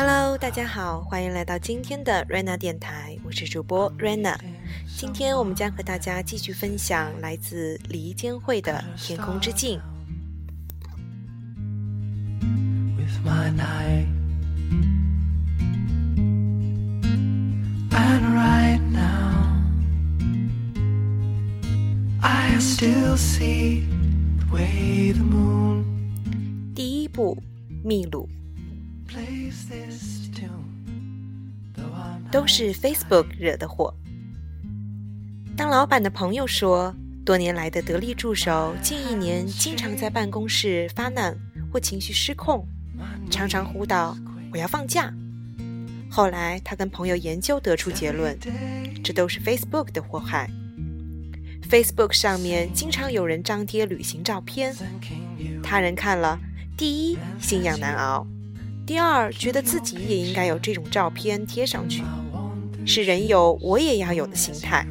Hello，大家好，欢迎来到今天的 Rena 电台，我是主播 Rena。今天我们将和大家继续分享来自李坚慧的《天空之镜》。With my night, and right now, I still see the way the moon. 第一部，秘鲁。都是 Facebook 惹的祸。当老板的朋友说，多年来的得力助手近一年经常在办公室发难或情绪失控，常常呼道“我要放假”。后来他跟朋友研究得出结论，这都是 Facebook 的祸害。Facebook 上面经常有人张贴旅行照片，他人看了，第一心痒难熬。第二，觉得自己也应该有这种照片贴上去，是人有我也要有的心态。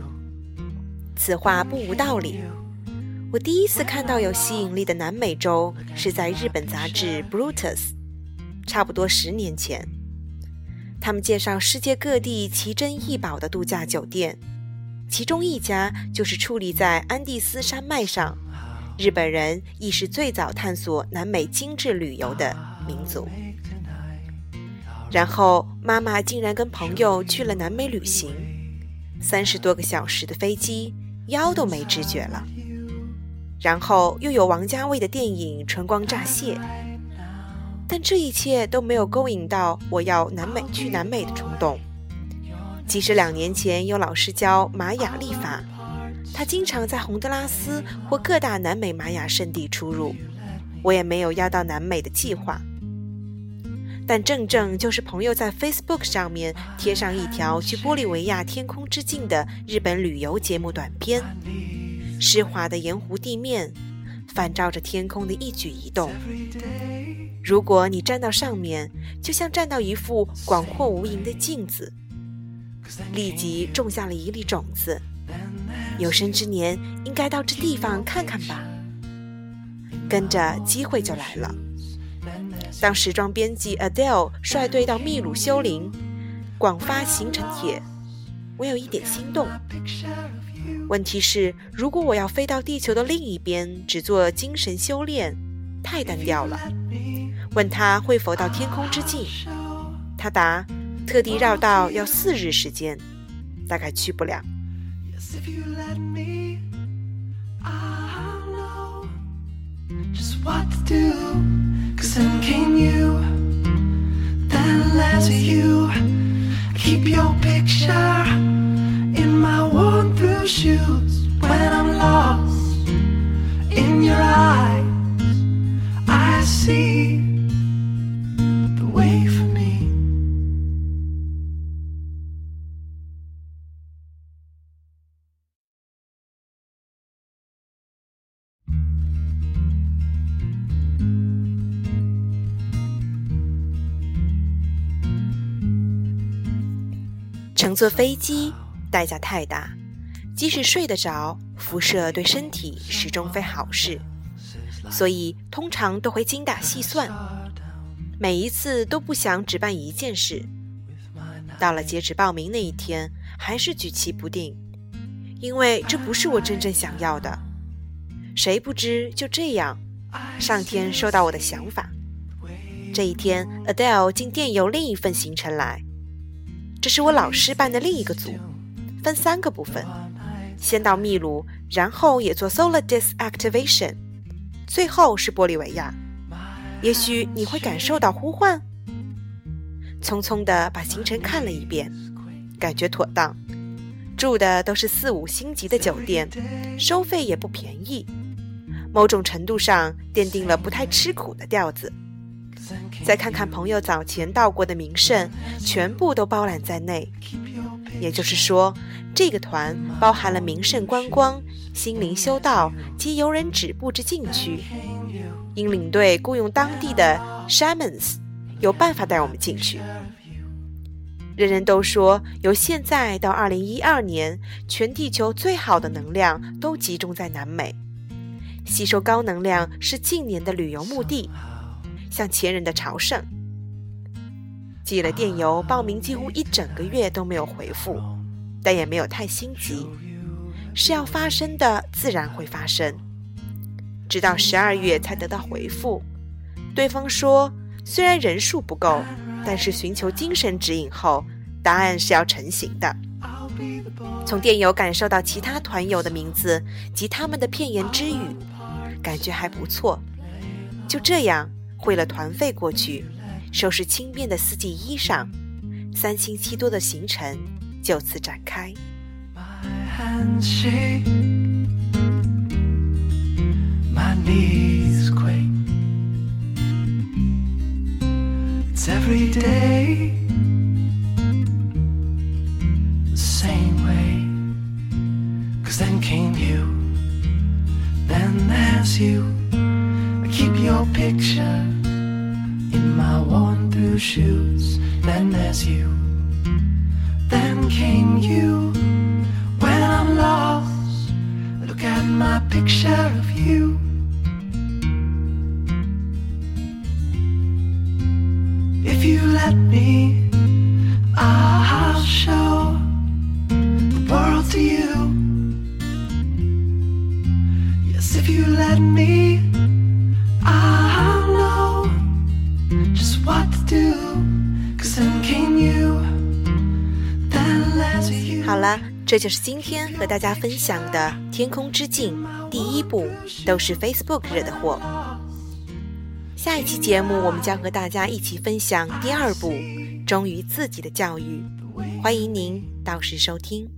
此话不无道理。我第一次看到有吸引力的南美洲是在日本杂志《Brutus》，差不多十年前。他们介绍世界各地奇珍异宝的度假酒店，其中一家就是矗立在安第斯山脉上，日本人亦是最早探索南美精致旅游的民族。然后妈妈竟然跟朋友去了南美旅行，三十多个小时的飞机，腰都没知觉了。然后又有王家卫的电影《春光乍泄》，但这一切都没有勾引到我要南美去南美的冲动。即使两年前有老师教玛雅历法，他经常在洪都拉斯或各大南美玛雅圣地出入，我也没有要到南美的计划。但正正就是朋友在 Facebook 上面贴上一条去玻利维亚天空之镜的日本旅游节目短片，湿滑的盐湖地面反照着天空的一举一动。如果你站到上面，就像站到一副广阔无垠的镜子，立即种下了一粒种子。有生之年应该到这地方看看吧，跟着机会就来了。当时装编辑 Adele 率队到秘鲁修灵，广发行程帖，我有一点心动。问题是，如果我要飞到地球的另一边，只做精神修炼，太单调了。问他会否到天空之境，他答：特地绕道要四日时间，大概去不了。Cause then came you, then led you. keep your picture in my worn through shoes 乘坐飞机代价太大，即使睡得着，辐射对身体始终非好事，所以通常都会精打细算，每一次都不想只办一件事。到了截止报名那一天，还是举棋不定，因为这不是我真正想要的。谁不知就这样，上天收到我的想法。这一天，Adele 竟电邮另一份行程来。这是我老师办的另一个组，分三个部分：先到秘鲁，然后也做 Solar Disactivation，最后是玻利维亚。也许你会感受到呼唤。匆匆地把行程看了一遍，感觉妥当。住的都是四五星级的酒店，收费也不便宜，某种程度上奠定了不太吃苦的调子。再看看朋友早前到过的名胜，全部都包揽在内。也就是说，这个团包含了名胜观光、心灵修道及游人止步之禁区。因领队雇佣当地的 shamans，有办法带我们进去。人人都说，由现在到二零一二年，全地球最好的能量都集中在南美。吸收高能量是近年的旅游目的。向前人的朝圣，寄了电邮报名，几乎一整个月都没有回复，但也没有太心急。是要发生的，自然会发生。直到十二月才得到回复，对方说虽然人数不够，但是寻求精神指引后，答案是要成型的。从电邮感受到其他团友的名字及他们的片言之语，感觉还不错。就这样汇了团费过去，收拾轻便的四季衣裳，三星期多的行程就此展开。hands shake, my shoes. Then there's you, then came you. When I'm lost, look at my picture of you. If you let me, 好了。这就是今天和大家分享的《天空之镜》第一部，都是 Facebook 惹的祸。下一期节目，我们将和大家一起分享第二部，忠于自己的教育。欢迎您到时收听。